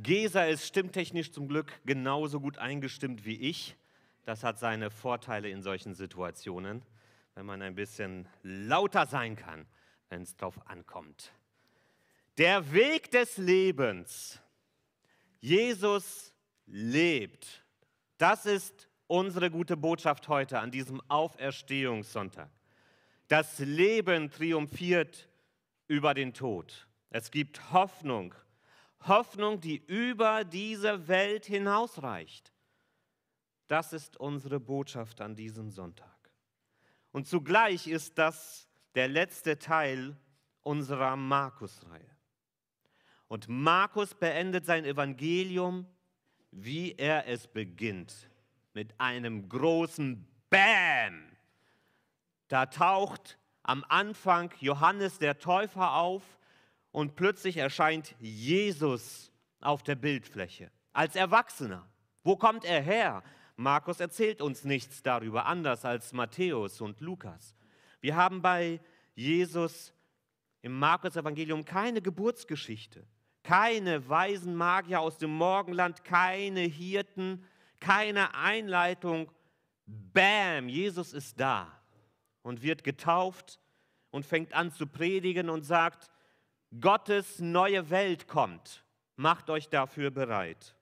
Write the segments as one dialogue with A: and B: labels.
A: Gesa ist stimmtechnisch zum Glück genauso gut eingestimmt wie ich. Das hat seine Vorteile in solchen Situationen, wenn man ein bisschen lauter sein kann, wenn es drauf ankommt. Der Weg des Lebens. Jesus lebt. Das ist unsere gute Botschaft heute an diesem Auferstehungssonntag. Das Leben triumphiert über den Tod. Es gibt Hoffnung. Hoffnung, die über diese Welt hinausreicht. Das ist unsere Botschaft an diesem Sonntag. Und zugleich ist das der letzte Teil unserer Markus-Reihe. Und Markus beendet sein Evangelium, wie er es beginnt, mit einem großen Bäm. Da taucht am Anfang Johannes der Täufer auf und plötzlich erscheint Jesus auf der Bildfläche als Erwachsener. Wo kommt er her? Markus erzählt uns nichts darüber, anders als Matthäus und Lukas. Wir haben bei Jesus im Markus-Evangelium keine Geburtsgeschichte, keine weisen Magier aus dem Morgenland, keine Hirten, keine Einleitung. Bam, Jesus ist da und wird getauft und fängt an zu predigen und sagt, Gottes neue Welt kommt. Macht euch dafür bereit.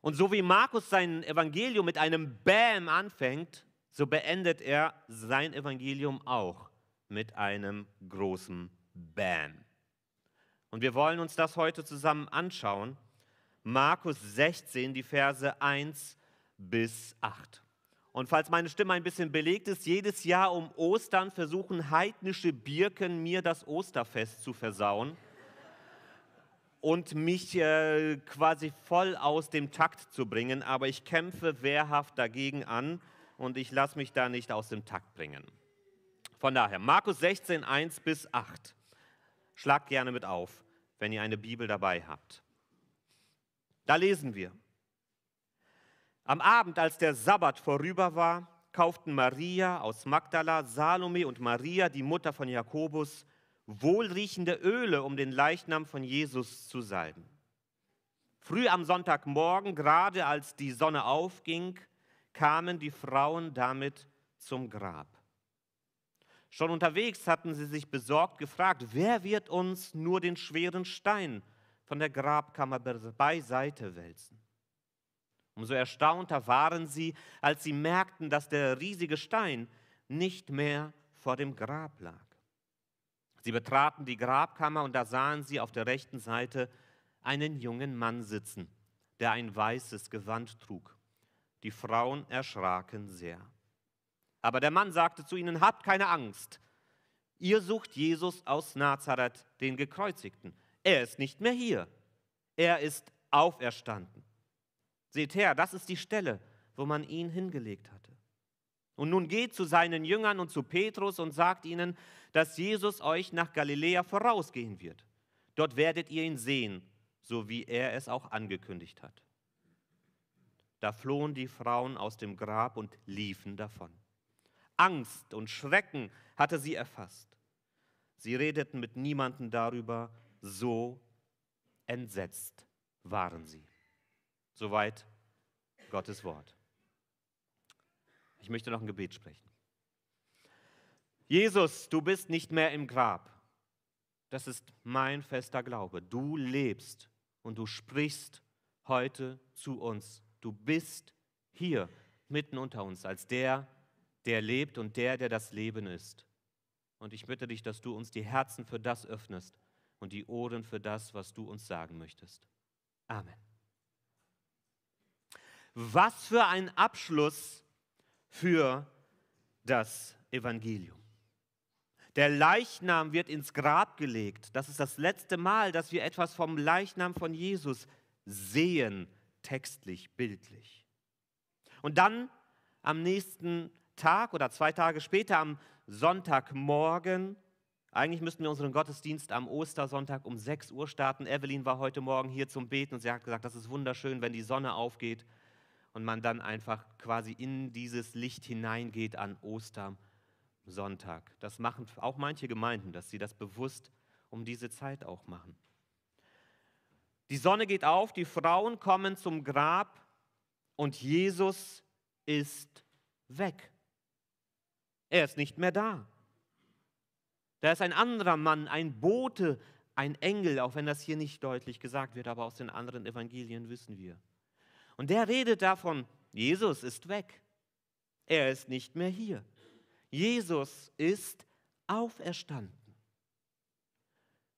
A: Und so wie Markus sein Evangelium mit einem Bäm anfängt, so beendet er sein Evangelium auch mit einem großen Bäm. Und wir wollen uns das heute zusammen anschauen. Markus 16, die Verse 1 bis 8. Und falls meine Stimme ein bisschen belegt ist, jedes Jahr um Ostern versuchen heidnische Birken mir das Osterfest zu versauen und mich äh, quasi voll aus dem Takt zu bringen. Aber ich kämpfe wehrhaft dagegen an und ich lasse mich da nicht aus dem Takt bringen. Von daher, Markus 16, 1 bis 8. Schlagt gerne mit auf, wenn ihr eine Bibel dabei habt. Da lesen wir. Am Abend, als der Sabbat vorüber war, kauften Maria aus Magdala, Salome und Maria, die Mutter von Jakobus, wohlriechende Öle, um den Leichnam von Jesus zu salben. Früh am Sonntagmorgen, gerade als die Sonne aufging, kamen die Frauen damit zum Grab. Schon unterwegs hatten sie sich besorgt gefragt, wer wird uns nur den schweren Stein von der Grabkammer beiseite wälzen? Umso erstaunter waren sie, als sie merkten, dass der riesige Stein nicht mehr vor dem Grab lag. Sie betraten die Grabkammer und da sahen sie auf der rechten Seite einen jungen Mann sitzen, der ein weißes Gewand trug. Die Frauen erschraken sehr. Aber der Mann sagte zu ihnen, habt keine Angst. Ihr sucht Jesus aus Nazareth, den Gekreuzigten. Er ist nicht mehr hier. Er ist auferstanden. Seht her, das ist die Stelle, wo man ihn hingelegt hatte. Und nun geht zu seinen Jüngern und zu Petrus und sagt ihnen, dass Jesus euch nach Galiläa vorausgehen wird. Dort werdet ihr ihn sehen, so wie er es auch angekündigt hat. Da flohen die Frauen aus dem Grab und liefen davon. Angst und Schrecken hatte sie erfasst. Sie redeten mit niemandem darüber, so entsetzt waren sie. Soweit Gottes Wort. Ich möchte noch ein Gebet sprechen. Jesus, du bist nicht mehr im Grab. Das ist mein fester Glaube. Du lebst und du sprichst heute zu uns. Du bist hier mitten unter uns als der, der lebt und der, der das Leben ist. Und ich bitte dich, dass du uns die Herzen für das öffnest und die Ohren für das, was du uns sagen möchtest. Amen. Was für ein Abschluss für das Evangelium. Der Leichnam wird ins Grab gelegt. Das ist das letzte Mal, dass wir etwas vom Leichnam von Jesus sehen, textlich, bildlich. Und dann am nächsten Tag oder zwei Tage später, am Sonntagmorgen, eigentlich müssten wir unseren Gottesdienst am Ostersonntag um 6 Uhr starten. Evelyn war heute Morgen hier zum Beten und sie hat gesagt, das ist wunderschön, wenn die Sonne aufgeht und man dann einfach quasi in dieses Licht hineingeht an Ostersonntag. Das machen auch manche Gemeinden, dass sie das bewusst um diese Zeit auch machen. Die Sonne geht auf, die Frauen kommen zum Grab und Jesus ist weg. Er ist nicht mehr da. Da ist ein anderer Mann, ein Bote, ein Engel, auch wenn das hier nicht deutlich gesagt wird, aber aus den anderen Evangelien wissen wir. Und der redet davon, Jesus ist weg. Er ist nicht mehr hier. Jesus ist auferstanden.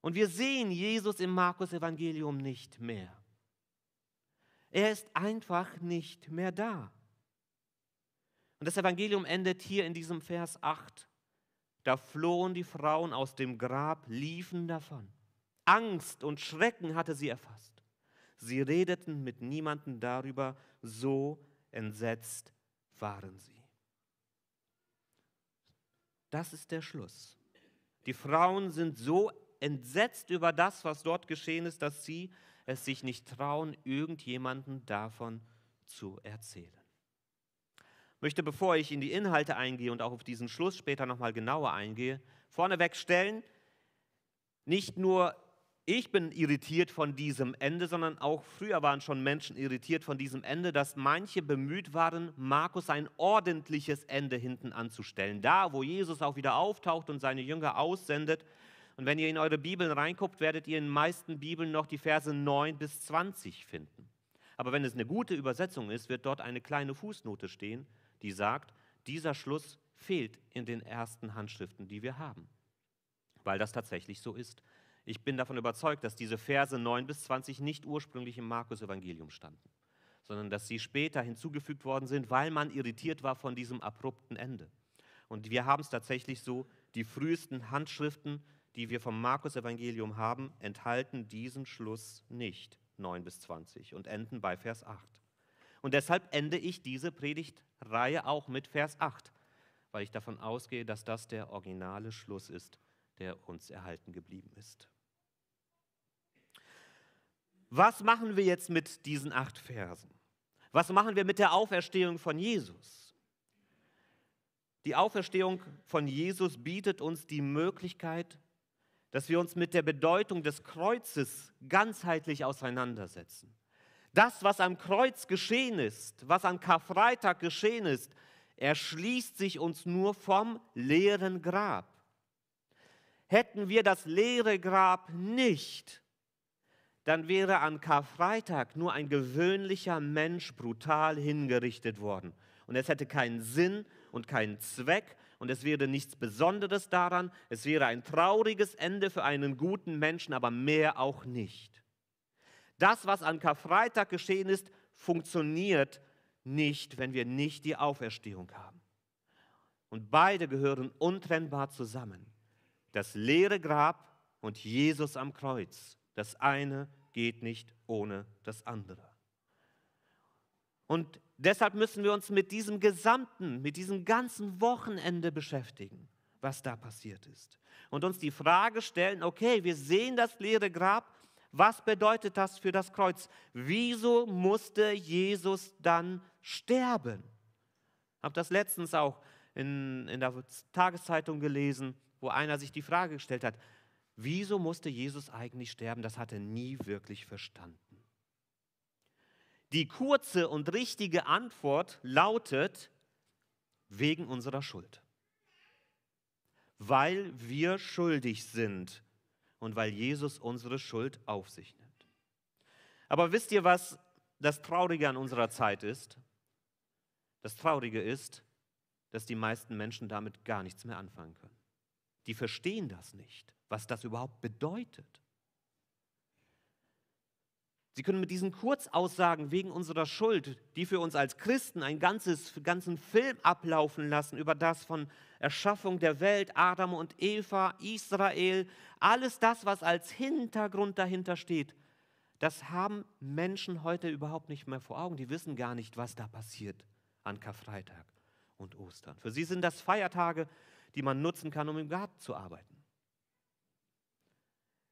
A: Und wir sehen Jesus im Markus Evangelium nicht mehr. Er ist einfach nicht mehr da. Und das Evangelium endet hier in diesem Vers 8. Da flohen die Frauen aus dem Grab, liefen davon. Angst und Schrecken hatte sie erfasst. Sie redeten mit niemandem darüber, so entsetzt waren sie. Das ist der Schluss. Die Frauen sind so entsetzt über das, was dort geschehen ist, dass sie es sich nicht trauen, irgendjemanden davon zu erzählen. Ich möchte, bevor ich in die Inhalte eingehe und auch auf diesen Schluss später nochmal genauer eingehe, vorneweg stellen, nicht nur ich bin irritiert von diesem Ende, sondern auch früher waren schon Menschen irritiert von diesem Ende, dass manche bemüht waren, Markus ein ordentliches Ende hinten anzustellen. Da, wo Jesus auch wieder auftaucht und seine Jünger aussendet. Und wenn ihr in eure Bibeln reinguckt, werdet ihr in den meisten Bibeln noch die Verse 9 bis 20 finden. Aber wenn es eine gute Übersetzung ist, wird dort eine kleine Fußnote stehen, die sagt, dieser Schluss fehlt in den ersten Handschriften, die wir haben. Weil das tatsächlich so ist. Ich bin davon überzeugt, dass diese Verse 9 bis 20 nicht ursprünglich im Markus-Evangelium standen, sondern dass sie später hinzugefügt worden sind, weil man irritiert war von diesem abrupten Ende. Und wir haben es tatsächlich so, die frühesten Handschriften, die wir vom Markus-Evangelium haben, enthalten diesen Schluss nicht, 9 bis 20, und enden bei Vers 8. Und deshalb ende ich diese Predigtreihe auch mit Vers 8, weil ich davon ausgehe, dass das der originale Schluss ist der uns erhalten geblieben ist. Was machen wir jetzt mit diesen acht Versen? Was machen wir mit der Auferstehung von Jesus? Die Auferstehung von Jesus bietet uns die Möglichkeit, dass wir uns mit der Bedeutung des Kreuzes ganzheitlich auseinandersetzen. Das, was am Kreuz geschehen ist, was an Karfreitag geschehen ist, erschließt sich uns nur vom leeren Grab. Hätten wir das leere Grab nicht, dann wäre an Karfreitag nur ein gewöhnlicher Mensch brutal hingerichtet worden. Und es hätte keinen Sinn und keinen Zweck und es wäre nichts Besonderes daran. Es wäre ein trauriges Ende für einen guten Menschen, aber mehr auch nicht. Das, was an Karfreitag geschehen ist, funktioniert nicht, wenn wir nicht die Auferstehung haben. Und beide gehören untrennbar zusammen das leere Grab und Jesus am Kreuz. Das eine geht nicht ohne das andere. Und deshalb müssen wir uns mit diesem gesamten, mit diesem ganzen Wochenende beschäftigen, was da passiert ist. Und uns die Frage stellen, okay, wir sehen das leere Grab, was bedeutet das für das Kreuz? Wieso musste Jesus dann sterben? Ich habe das letztens auch in, in der Tageszeitung gelesen wo einer sich die Frage gestellt hat, wieso musste Jesus eigentlich sterben? Das hat er nie wirklich verstanden. Die kurze und richtige Antwort lautet, wegen unserer Schuld. Weil wir schuldig sind und weil Jesus unsere Schuld auf sich nimmt. Aber wisst ihr, was das Traurige an unserer Zeit ist? Das Traurige ist, dass die meisten Menschen damit gar nichts mehr anfangen können die verstehen das nicht, was das überhaupt bedeutet. Sie können mit diesen Kurzaussagen wegen unserer Schuld, die für uns als Christen einen ganzes, ganzen Film ablaufen lassen über das von Erschaffung der Welt, Adam und Eva, Israel, alles das, was als Hintergrund dahinter steht, das haben Menschen heute überhaupt nicht mehr vor Augen. Die wissen gar nicht, was da passiert an Karfreitag und Ostern. Für sie sind das Feiertage, die man nutzen kann, um im Garten zu arbeiten.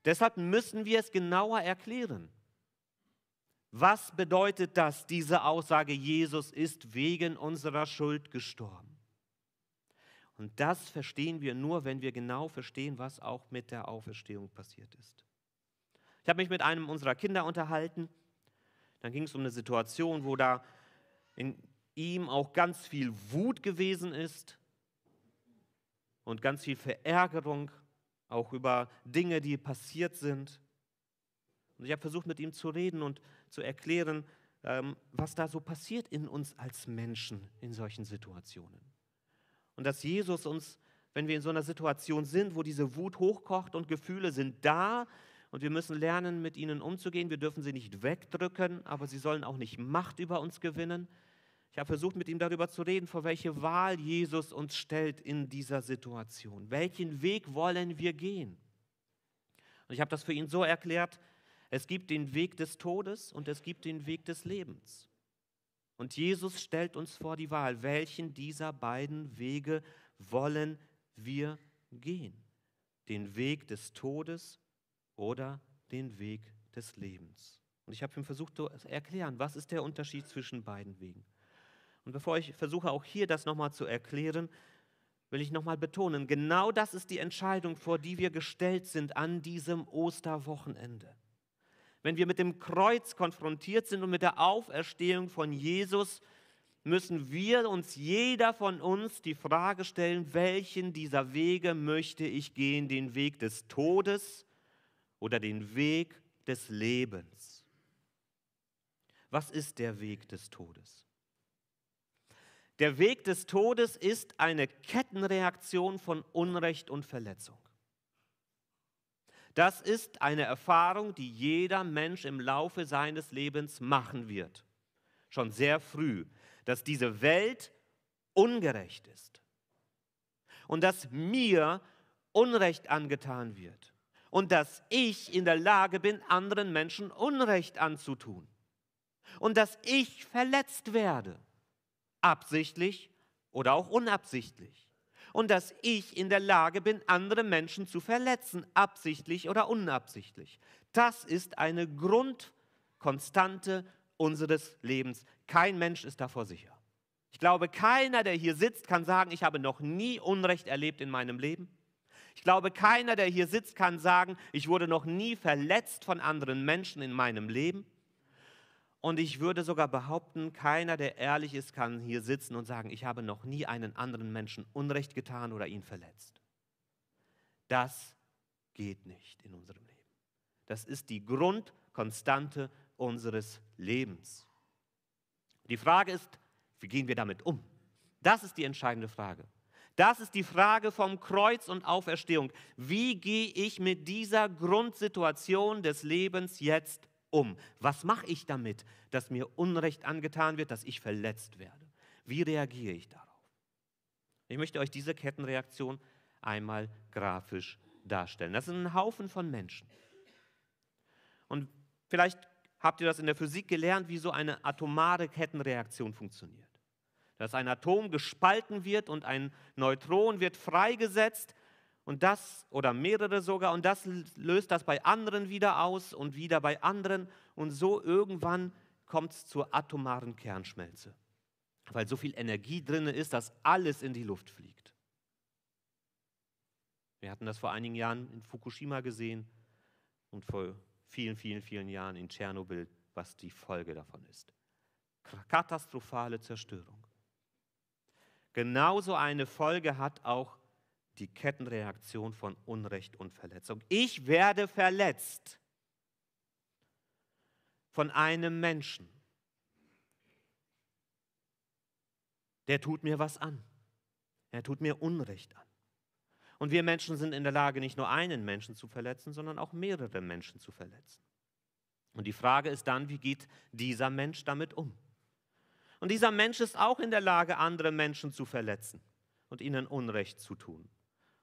A: Deshalb müssen wir es genauer erklären. Was bedeutet das, diese Aussage, Jesus ist wegen unserer Schuld gestorben? Und das verstehen wir nur, wenn wir genau verstehen, was auch mit der Auferstehung passiert ist. Ich habe mich mit einem unserer Kinder unterhalten. Dann ging es um eine Situation, wo da in ihm auch ganz viel Wut gewesen ist und ganz viel Verärgerung, auch über Dinge, die passiert sind. Und ich habe versucht, mit ihm zu reden und zu erklären, ähm, was da so passiert in uns als Menschen in solchen Situationen. Und dass Jesus uns, wenn wir in so einer Situation sind, wo diese Wut hochkocht und Gefühle sind da und wir müssen lernen, mit ihnen umzugehen, wir dürfen sie nicht wegdrücken, aber sie sollen auch nicht Macht über uns gewinnen. Ich habe versucht, mit ihm darüber zu reden, vor welche Wahl Jesus uns stellt in dieser Situation. Welchen Weg wollen wir gehen? Und ich habe das für ihn so erklärt, es gibt den Weg des Todes und es gibt den Weg des Lebens. Und Jesus stellt uns vor die Wahl, welchen dieser beiden Wege wollen wir gehen? Den Weg des Todes oder den Weg des Lebens? Und ich habe ihm versucht zu erklären, was ist der Unterschied zwischen beiden Wegen. Und bevor ich versuche, auch hier das nochmal zu erklären, will ich nochmal betonen, genau das ist die Entscheidung, vor die wir gestellt sind an diesem Osterwochenende wenn wir mit dem Kreuz konfrontiert sind und mit der Auferstehung von Jesus, müssen wir uns, jeder von uns, die Frage stellen, welchen dieser Wege möchte ich gehen, den Weg des Todes oder den Weg des Lebens? Was ist der Weg des Todes? Der Weg des Todes ist eine Kettenreaktion von Unrecht und Verletzung. Das ist eine Erfahrung, die jeder Mensch im Laufe seines Lebens machen wird. Schon sehr früh, dass diese Welt ungerecht ist und dass mir Unrecht angetan wird und dass ich in der Lage bin, anderen Menschen Unrecht anzutun und dass ich verletzt werde, absichtlich oder auch unabsichtlich und dass ich in der Lage bin, andere Menschen zu verletzen, absichtlich oder unabsichtlich. Das ist eine Grundkonstante unseres Lebens. Kein Mensch ist davor sicher. Ich glaube, keiner, der hier sitzt, kann sagen, ich habe noch nie Unrecht erlebt in meinem Leben. Ich glaube, keiner, der hier sitzt, kann sagen, ich wurde noch nie verletzt von anderen Menschen in meinem Leben. Und ich würde sogar behaupten, keiner, der ehrlich ist, kann hier sitzen und sagen, ich habe noch nie einen anderen Menschen Unrecht getan oder ihn verletzt. Das geht nicht in unserem Leben. Das ist die Grundkonstante unseres Lebens. Die Frage ist, wie gehen wir damit um? Das ist die entscheidende Frage. Das ist die Frage vom Kreuz und Auferstehung. Wie gehe ich mit dieser Grundsituation des Lebens jetzt um? Was mache ich damit, dass mir Unrecht angetan wird, dass ich verletzt werde? Wie reagiere ich darauf? Ich möchte euch diese Kettenreaktion einmal grafisch darstellen. Das sind ein Haufen von Menschen. Und vielleicht habt ihr das in der Physik gelernt, wie so eine atomare Kettenreaktion funktioniert. Dass ein Atom gespalten wird und ein Neutron wird freigesetzt und das oder mehrere sogar und das löst das bei anderen wieder aus und wieder bei anderen und so irgendwann kommt es zur atomaren Kernschmelze, weil so viel Energie drin ist, dass alles in die Luft fliegt. Wir hatten das vor einigen Jahren in Fukushima gesehen und vor vielen, vielen, vielen Jahren in Tschernobyl, was die Folge davon ist. Katastrophale Zerstörung. Genauso eine Folge hat auch die Kettenreaktion von Unrecht und Verletzung. Ich werde verletzt von einem Menschen. Der tut mir was an. Er tut mir Unrecht an. Und wir Menschen sind in der Lage, nicht nur einen Menschen zu verletzen, sondern auch mehrere Menschen zu verletzen. Und die Frage ist dann, wie geht dieser Mensch damit um? Und dieser Mensch ist auch in der Lage, andere Menschen zu verletzen und ihnen Unrecht zu tun.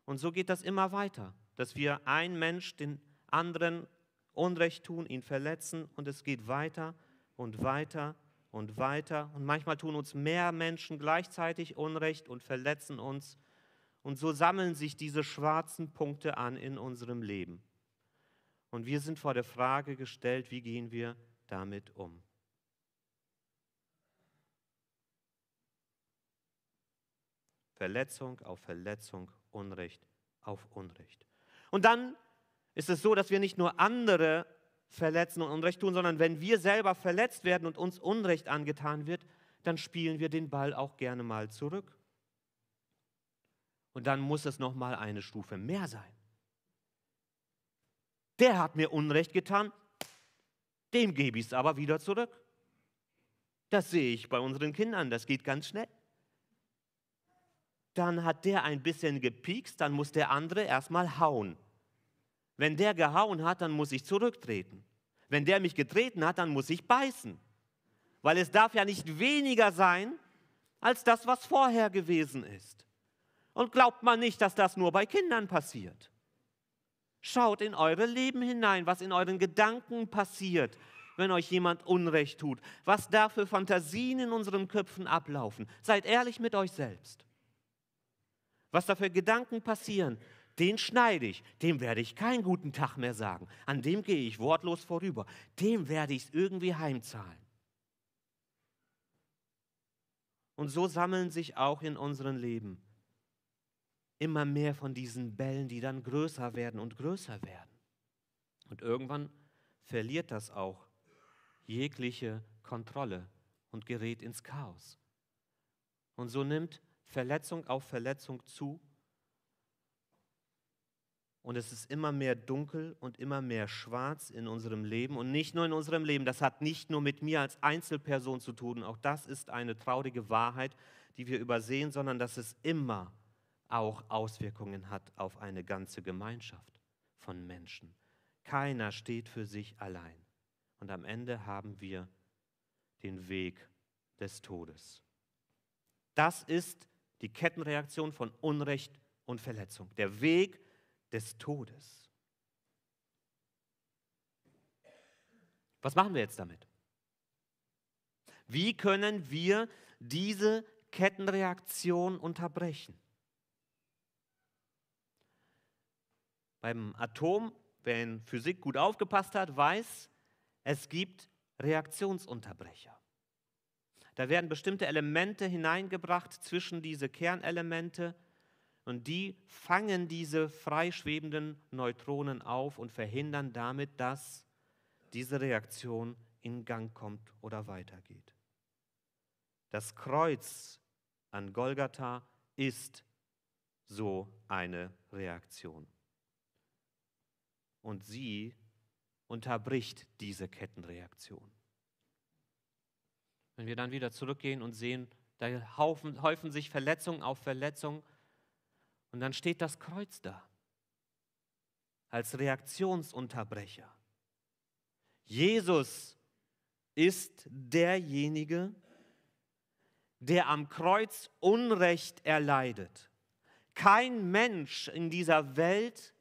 A: Und so geht das immer weiter, dass wir ein Mensch den anderen Unrecht tun, ihn verletzen und es geht weiter und weiter und weiter. Und manchmal tun uns mehr Menschen gleichzeitig Unrecht und verletzen uns. Und so sammeln sich diese schwarzen Punkte an in unserem Leben. Und wir sind vor der Frage gestellt, wie gehen wir damit um? Verletzung auf Verletzung Unrecht auf Unrecht. Und dann ist es so, dass wir nicht nur andere verletzen und Unrecht tun, sondern wenn wir selber verletzt werden und uns Unrecht angetan wird, dann spielen wir den Ball auch gerne mal zurück. Und dann muss es noch mal eine Stufe mehr sein. Der hat mir Unrecht getan, dem gebe ich es aber wieder zurück. Das sehe ich bei unseren Kindern, das geht ganz schnell. Dann hat der ein bisschen gepiekst, dann muss der andere erstmal hauen. Wenn der gehauen hat, dann muss ich zurücktreten. Wenn der mich getreten hat, dann muss ich beißen. Weil es darf ja nicht weniger sein als das, was vorher gewesen ist. Und glaubt man nicht, dass das nur bei Kindern passiert. Schaut in eure Leben hinein, was in euren Gedanken passiert, wenn euch jemand Unrecht tut. Was da für Fantasien in unseren Köpfen ablaufen. Seid ehrlich mit euch selbst. Was da für Gedanken passieren, den schneide ich, dem werde ich keinen guten Tag mehr sagen, an dem gehe ich wortlos vorüber, dem werde ich es irgendwie heimzahlen. Und so sammeln sich auch in unserem Leben immer mehr von diesen Bällen, die dann größer werden und größer werden. Und irgendwann verliert das auch jegliche Kontrolle und gerät ins Chaos. Und so nimmt Verletzung auf Verletzung zu und es ist immer mehr dunkel und immer mehr schwarz in unserem Leben und nicht nur in unserem Leben. Das hat nicht nur mit mir als Einzelperson zu tun. Auch das ist eine traurige Wahrheit, die wir übersehen, sondern dass es immer auch Auswirkungen hat auf eine ganze Gemeinschaft von Menschen. Keiner steht für sich allein. Und am Ende haben wir den Weg des Todes. Das ist die Kettenreaktion von Unrecht und Verletzung. Der Weg des Todes. Was machen wir jetzt damit? Wie können wir diese Kettenreaktion unterbrechen? Beim Atom, wer in Physik gut aufgepasst hat, weiß, es gibt Reaktionsunterbrecher. Da werden bestimmte Elemente hineingebracht zwischen diese Kernelemente und die fangen diese freischwebenden Neutronen auf und verhindern damit, dass diese Reaktion in Gang kommt oder weitergeht. Das Kreuz an Golgatha ist so eine Reaktion. Und sie unterbricht diese Kettenreaktion. Wenn wir dann wieder zurückgehen und sehen, da häufen sich Verletzungen auf Verletzungen, und dann steht das Kreuz da als Reaktionsunterbrecher. Jesus ist derjenige, der am Kreuz Unrecht erleidet. Kein Mensch in dieser Welt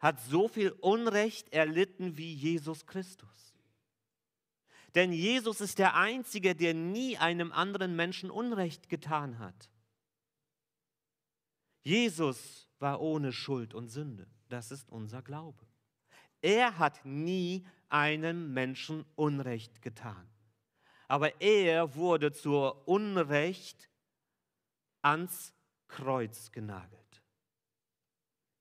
A: hat so viel Unrecht erlitten wie Jesus Christus. Denn Jesus ist der Einzige, der nie einem anderen Menschen Unrecht getan hat. Jesus war ohne Schuld und Sünde. Das ist unser Glaube. Er hat nie einem Menschen Unrecht getan. Aber er wurde zur Unrecht ans Kreuz genagelt.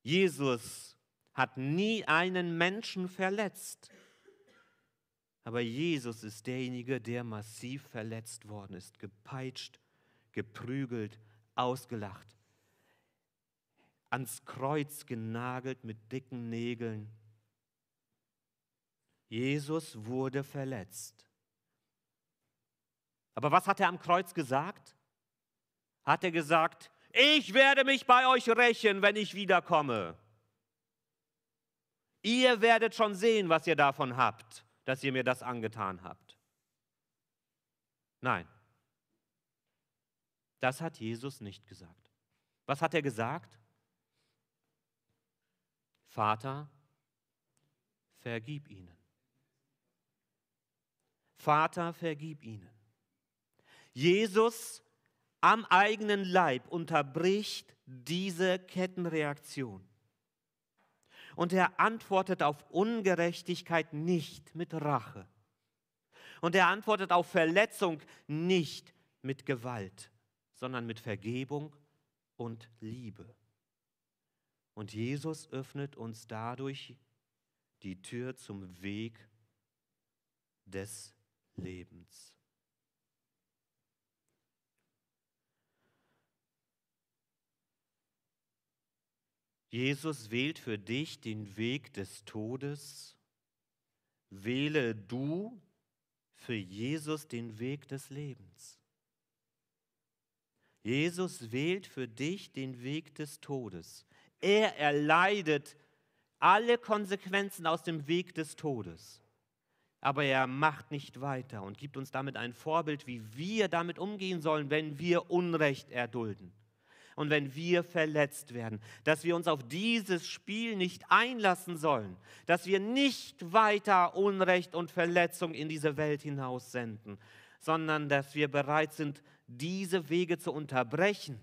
A: Jesus hat nie einen Menschen verletzt. Aber Jesus ist derjenige, der massiv verletzt worden ist, gepeitscht, geprügelt, ausgelacht ans Kreuz genagelt mit dicken Nägeln. Jesus wurde verletzt. Aber was hat er am Kreuz gesagt? Hat er gesagt, ich werde mich bei euch rächen, wenn ich wiederkomme. Ihr werdet schon sehen, was ihr davon habt, dass ihr mir das angetan habt. Nein, das hat Jesus nicht gesagt. Was hat er gesagt? Vater, vergib ihnen. Vater, vergib ihnen. Jesus am eigenen Leib unterbricht diese Kettenreaktion. Und er antwortet auf Ungerechtigkeit nicht mit Rache. Und er antwortet auf Verletzung nicht mit Gewalt, sondern mit Vergebung und Liebe. Und Jesus öffnet uns dadurch die Tür zum Weg des Lebens. Jesus wählt für dich den Weg des Todes. Wähle du für Jesus den Weg des Lebens. Jesus wählt für dich den Weg des Todes. Er erleidet alle Konsequenzen aus dem Weg des Todes. Aber er macht nicht weiter und gibt uns damit ein Vorbild, wie wir damit umgehen sollen, wenn wir Unrecht erdulden und wenn wir verletzt werden, dass wir uns auf dieses Spiel nicht einlassen sollen, dass wir nicht weiter Unrecht und Verletzung in diese Welt hinaus senden, sondern dass wir bereit sind, diese Wege zu unterbrechen.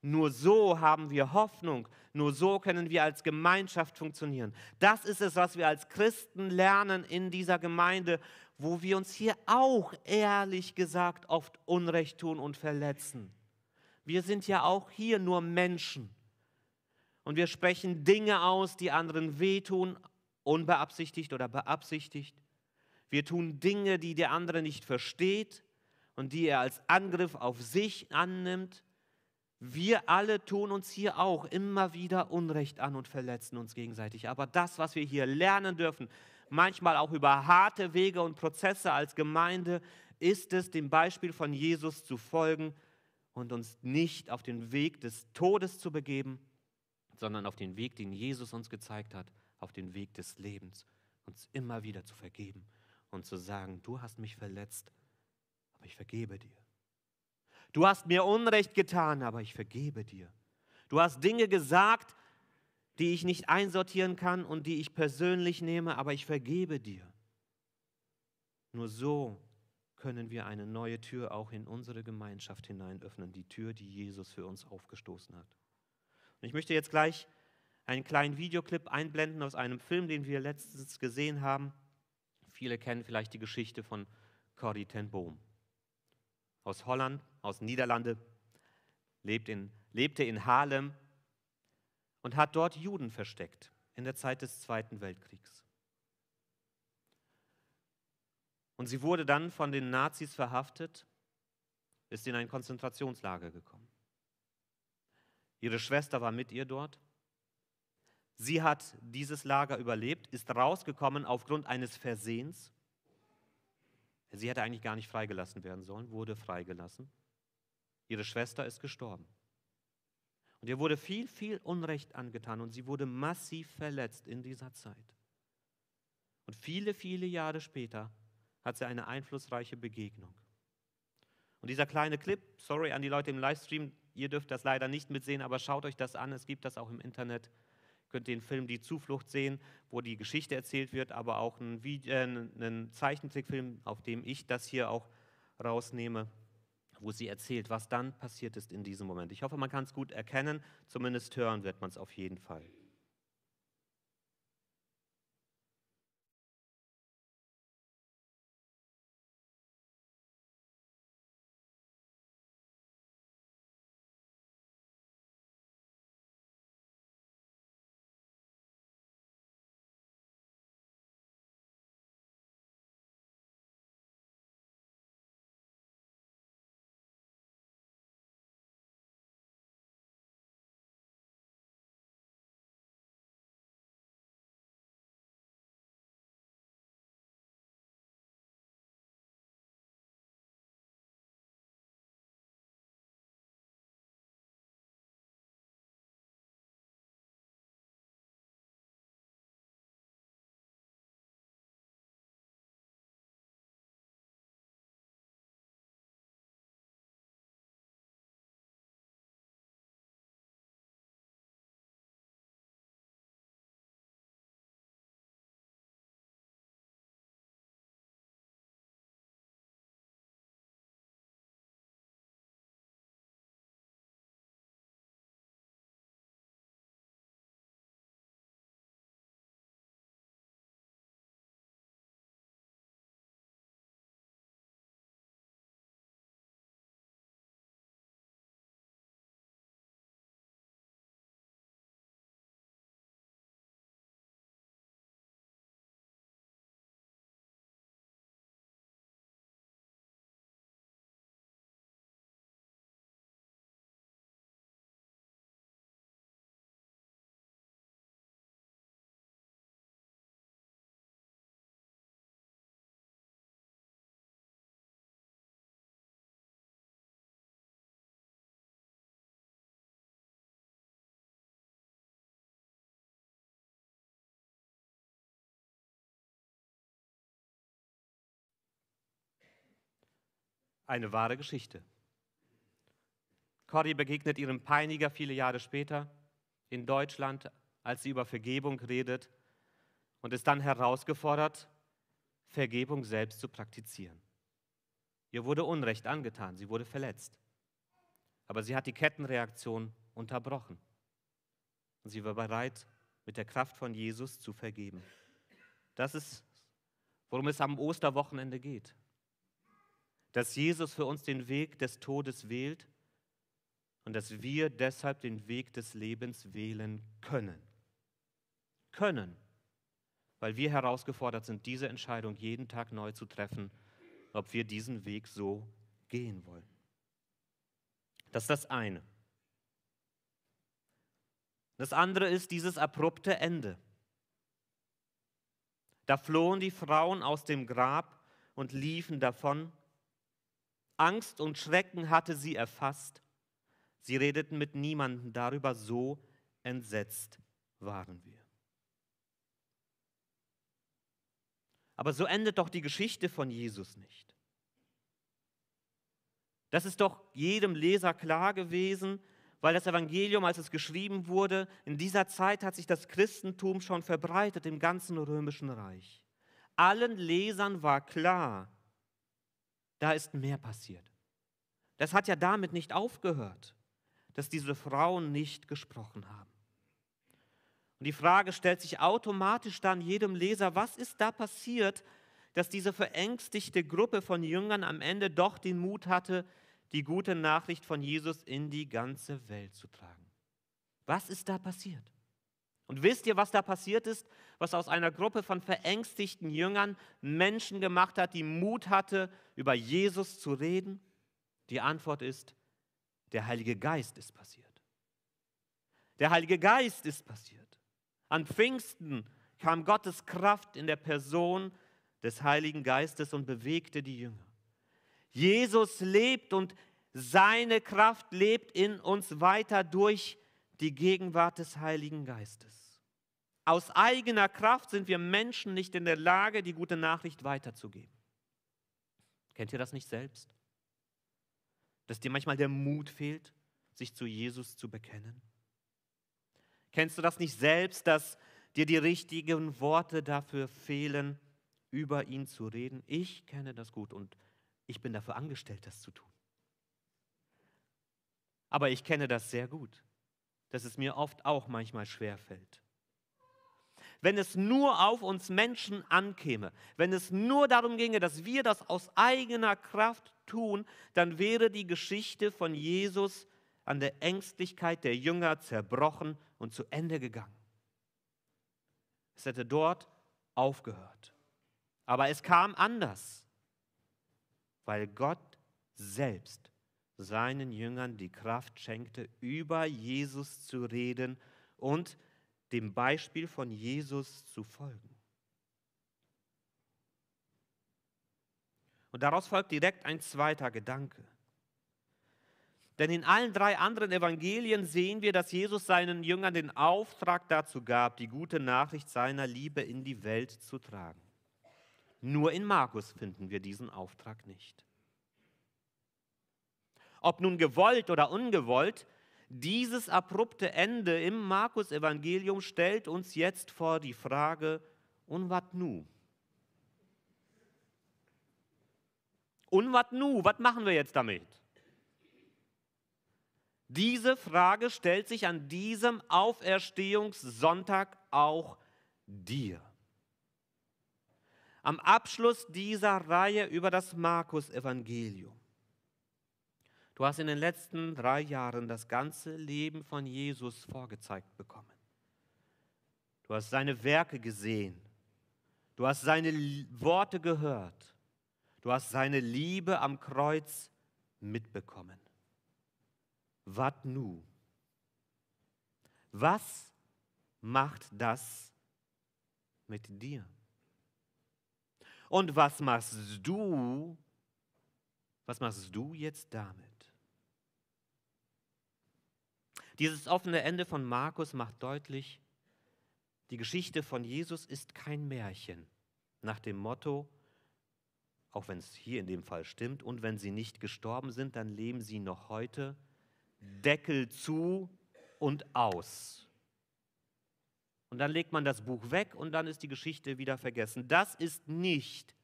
A: Nur so haben wir Hoffnung, nur so können wir als Gemeinschaft funktionieren. Das ist es, was wir als Christen lernen in dieser Gemeinde, wo wir uns hier auch ehrlich gesagt oft Unrecht tun und verletzen. Wir sind ja auch hier nur Menschen. Und wir sprechen Dinge aus, die anderen wehtun, unbeabsichtigt oder beabsichtigt. Wir tun Dinge, die der andere nicht versteht und die er als Angriff auf sich annimmt. Wir alle tun uns hier auch immer wieder Unrecht an und verletzen uns gegenseitig. Aber das, was wir hier lernen dürfen, manchmal auch über harte Wege und Prozesse als Gemeinde, ist es, dem Beispiel von Jesus zu folgen und uns nicht auf den Weg des Todes zu begeben, sondern auf den Weg, den Jesus uns gezeigt hat, auf den Weg des Lebens, uns immer wieder zu vergeben und zu sagen, du hast mich verletzt, aber ich vergebe dir. Du hast mir Unrecht getan, aber ich vergebe dir. Du hast Dinge gesagt, die ich nicht einsortieren kann und die ich persönlich nehme, aber ich vergebe dir. Nur so können wir eine neue Tür auch in unsere Gemeinschaft hinein öffnen, die Tür, die Jesus für uns aufgestoßen hat. Und ich möchte jetzt gleich einen kleinen Videoclip einblenden aus einem Film, den wir letztens gesehen haben. Viele kennen vielleicht die Geschichte von Corrie ten Boom. Aus Holland, aus Niederlande, lebt in, lebte in Haarlem und hat dort Juden versteckt in der Zeit des Zweiten Weltkriegs. Und sie wurde dann von den Nazis verhaftet, ist in ein Konzentrationslager gekommen. Ihre Schwester war mit ihr dort. Sie hat dieses Lager überlebt, ist rausgekommen aufgrund eines Versehens. Sie hätte eigentlich gar nicht freigelassen werden sollen, wurde freigelassen. Ihre Schwester ist gestorben. Und ihr wurde viel, viel Unrecht angetan und sie wurde massiv verletzt in dieser Zeit. Und viele, viele Jahre später hat sie eine einflussreiche Begegnung. Und dieser kleine Clip, sorry an die Leute im Livestream, ihr dürft das leider nicht mitsehen, aber schaut euch das an, es gibt das auch im Internet. Ihr könnt den Film Die Zuflucht sehen, wo die Geschichte erzählt wird, aber auch einen, Video, äh, einen Zeichentrickfilm, auf dem ich das hier auch rausnehme, wo sie erzählt, was dann passiert ist in diesem Moment. Ich hoffe, man kann es gut erkennen, zumindest hören wird man es auf jeden Fall. Eine wahre Geschichte. Corrie begegnet ihrem Peiniger viele Jahre später in Deutschland, als sie über Vergebung redet und ist dann herausgefordert, Vergebung selbst zu praktizieren. Ihr wurde Unrecht angetan, sie wurde verletzt. Aber sie hat die Kettenreaktion unterbrochen. Und sie war bereit, mit der Kraft von Jesus zu vergeben. Das ist, worum es am Osterwochenende geht. Dass Jesus für uns den Weg des Todes wählt und dass wir deshalb den Weg des Lebens wählen können. Können, weil wir herausgefordert sind, diese Entscheidung jeden Tag neu zu treffen, ob wir diesen Weg so gehen wollen. Das ist das eine. Das andere ist dieses abrupte Ende. Da flohen die Frauen aus dem Grab und liefen davon. Angst und Schrecken hatte sie erfasst. Sie redeten mit niemandem darüber, so entsetzt waren wir. Aber so endet doch die Geschichte von Jesus nicht. Das ist doch jedem Leser klar gewesen, weil das Evangelium, als es geschrieben wurde, in dieser Zeit hat sich das Christentum schon verbreitet im ganzen römischen Reich. Allen Lesern war klar, da ist mehr passiert. Das hat ja damit nicht aufgehört dass diese Frauen nicht gesprochen haben. Und die Frage stellt sich automatisch dann jedem Leser, was ist da passiert, dass diese verängstigte Gruppe von Jüngern am Ende doch den Mut hatte, die gute Nachricht von Jesus in die ganze Welt zu tragen. Was ist da passiert? Und wisst ihr, was da passiert ist, was aus einer Gruppe von verängstigten Jüngern Menschen gemacht hat, die Mut hatte, über Jesus zu reden? Die Antwort ist der Heilige Geist ist passiert. Der Heilige Geist ist passiert. An Pfingsten kam Gottes Kraft in der Person des Heiligen Geistes und bewegte die Jünger. Jesus lebt und seine Kraft lebt in uns weiter durch die Gegenwart des Heiligen Geistes. Aus eigener Kraft sind wir Menschen nicht in der Lage, die gute Nachricht weiterzugeben. Kennt ihr das nicht selbst? dass dir manchmal der Mut fehlt, sich zu Jesus zu bekennen? Kennst du das nicht selbst, dass dir die richtigen Worte dafür fehlen, über ihn zu reden? Ich kenne das gut und ich bin dafür angestellt, das zu tun. Aber ich kenne das sehr gut, dass es mir oft auch manchmal schwer fällt. Wenn es nur auf uns Menschen ankäme, wenn es nur darum ginge, dass wir das aus eigener Kraft tun, dann wäre die Geschichte von Jesus an der Ängstlichkeit der Jünger zerbrochen und zu Ende gegangen. Es hätte dort aufgehört. Aber es kam anders, weil Gott selbst seinen Jüngern die Kraft schenkte, über Jesus zu reden und dem Beispiel von Jesus zu folgen. Und daraus folgt direkt ein zweiter Gedanke. Denn in allen drei anderen Evangelien sehen wir, dass Jesus seinen Jüngern den Auftrag dazu gab, die gute Nachricht seiner Liebe in die Welt zu tragen. Nur in Markus finden wir diesen Auftrag nicht. Ob nun gewollt oder ungewollt, dieses abrupte Ende im Markus-Evangelium stellt uns jetzt vor die Frage: Und wat nu? Und was nu? Was machen wir jetzt damit? Diese Frage stellt sich an diesem Auferstehungssonntag auch dir. Am Abschluss dieser Reihe über das Markus-Evangelium. Du hast in den letzten drei Jahren das ganze Leben von Jesus vorgezeigt bekommen. Du hast seine Werke gesehen. Du hast seine Worte gehört. Du hast seine Liebe am Kreuz mitbekommen. Was nu? Was macht das mit dir? Und was machst du? Was machst du jetzt damit? Dieses offene Ende von Markus macht deutlich, die Geschichte von Jesus ist kein Märchen nach dem Motto, auch wenn es hier in dem Fall stimmt, und wenn sie nicht gestorben sind, dann leben sie noch heute. Deckel zu und aus. Und dann legt man das Buch weg und dann ist die Geschichte wieder vergessen. Das ist nicht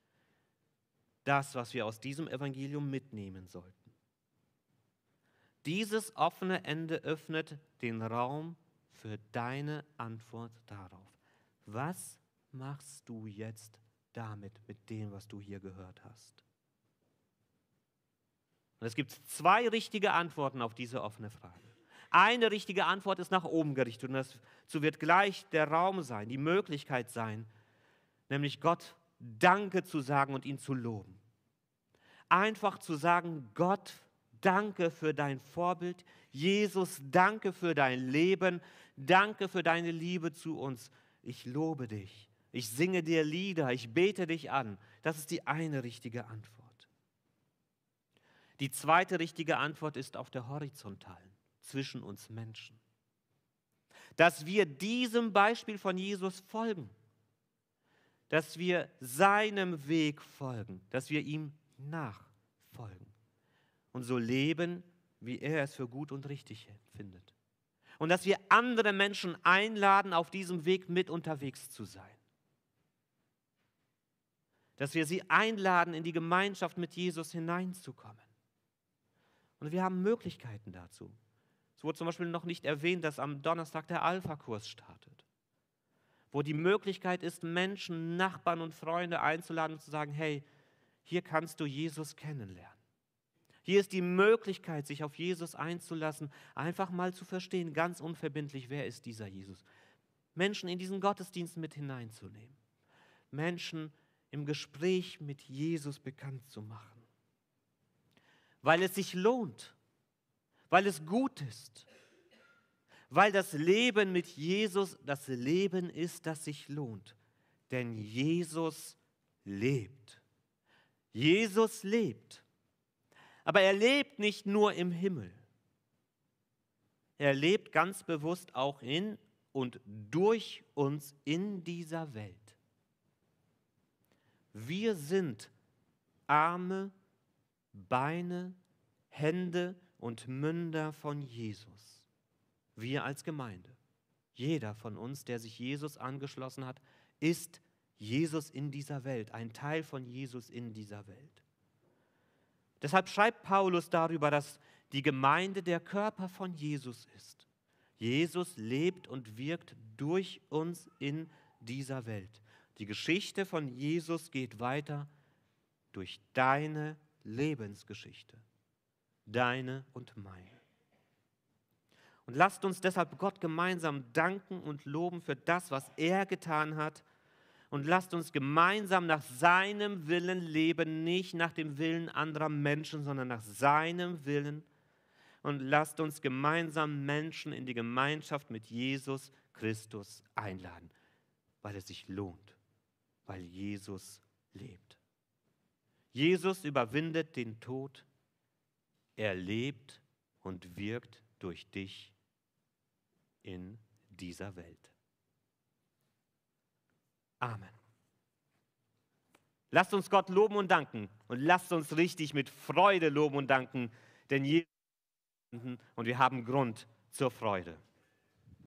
A: das, was wir aus diesem Evangelium mitnehmen sollten. Dieses offene Ende öffnet den Raum für deine Antwort darauf. Was machst du jetzt damit, mit dem, was du hier gehört hast? Und es gibt zwei richtige Antworten auf diese offene Frage. Eine richtige Antwort ist nach oben gerichtet und dazu wird gleich der Raum sein, die Möglichkeit sein, nämlich Gott Danke zu sagen und ihn zu loben. Einfach zu sagen, Gott, danke für dein Vorbild. Jesus, danke für dein Leben. Danke für deine Liebe zu uns. Ich lobe dich. Ich singe dir Lieder. Ich bete dich an. Das ist die eine richtige Antwort. Die zweite richtige Antwort ist auf der horizontalen, zwischen uns Menschen. Dass wir diesem Beispiel von Jesus folgen. Dass wir seinem Weg folgen. Dass wir ihm nachfolgen. Und so leben, wie er es für gut und richtig findet. Und dass wir andere Menschen einladen, auf diesem Weg mit unterwegs zu sein. Dass wir sie einladen, in die Gemeinschaft mit Jesus hineinzukommen. Und wir haben Möglichkeiten dazu. Es wurde zum Beispiel noch nicht erwähnt, dass am Donnerstag der Alpha-Kurs startet, wo die Möglichkeit ist, Menschen, Nachbarn und Freunde einzuladen und zu sagen, hey, hier kannst du Jesus kennenlernen. Hier ist die Möglichkeit, sich auf Jesus einzulassen, einfach mal zu verstehen, ganz unverbindlich, wer ist dieser Jesus. Menschen in diesen Gottesdienst mit hineinzunehmen. Menschen im Gespräch mit Jesus bekannt zu machen weil es sich lohnt, weil es gut ist, weil das Leben mit Jesus das Leben ist, das sich lohnt. Denn Jesus lebt. Jesus lebt. Aber er lebt nicht nur im Himmel. Er lebt ganz bewusst auch in und durch uns in dieser Welt. Wir sind arme Beine, Hände und Münder von Jesus. Wir als Gemeinde. Jeder von uns, der sich Jesus angeschlossen hat, ist Jesus in dieser Welt, ein Teil von Jesus in dieser Welt. Deshalb schreibt Paulus darüber, dass die Gemeinde der Körper von Jesus ist. Jesus lebt und wirkt durch uns in dieser Welt. Die Geschichte von Jesus geht weiter durch deine Lebensgeschichte, deine und meine. Und lasst uns deshalb Gott gemeinsam danken und loben für das, was er getan hat. Und lasst uns gemeinsam nach seinem Willen leben, nicht nach dem Willen anderer Menschen, sondern nach seinem Willen. Und lasst uns gemeinsam Menschen in die Gemeinschaft mit Jesus Christus einladen, weil es sich lohnt, weil Jesus lebt. Jesus überwindet den Tod, er lebt und wirkt durch dich in dieser Welt. Amen. Lasst uns Gott loben und danken und lasst uns richtig mit Freude loben und danken, denn Jesus und wir haben Grund zur Freude.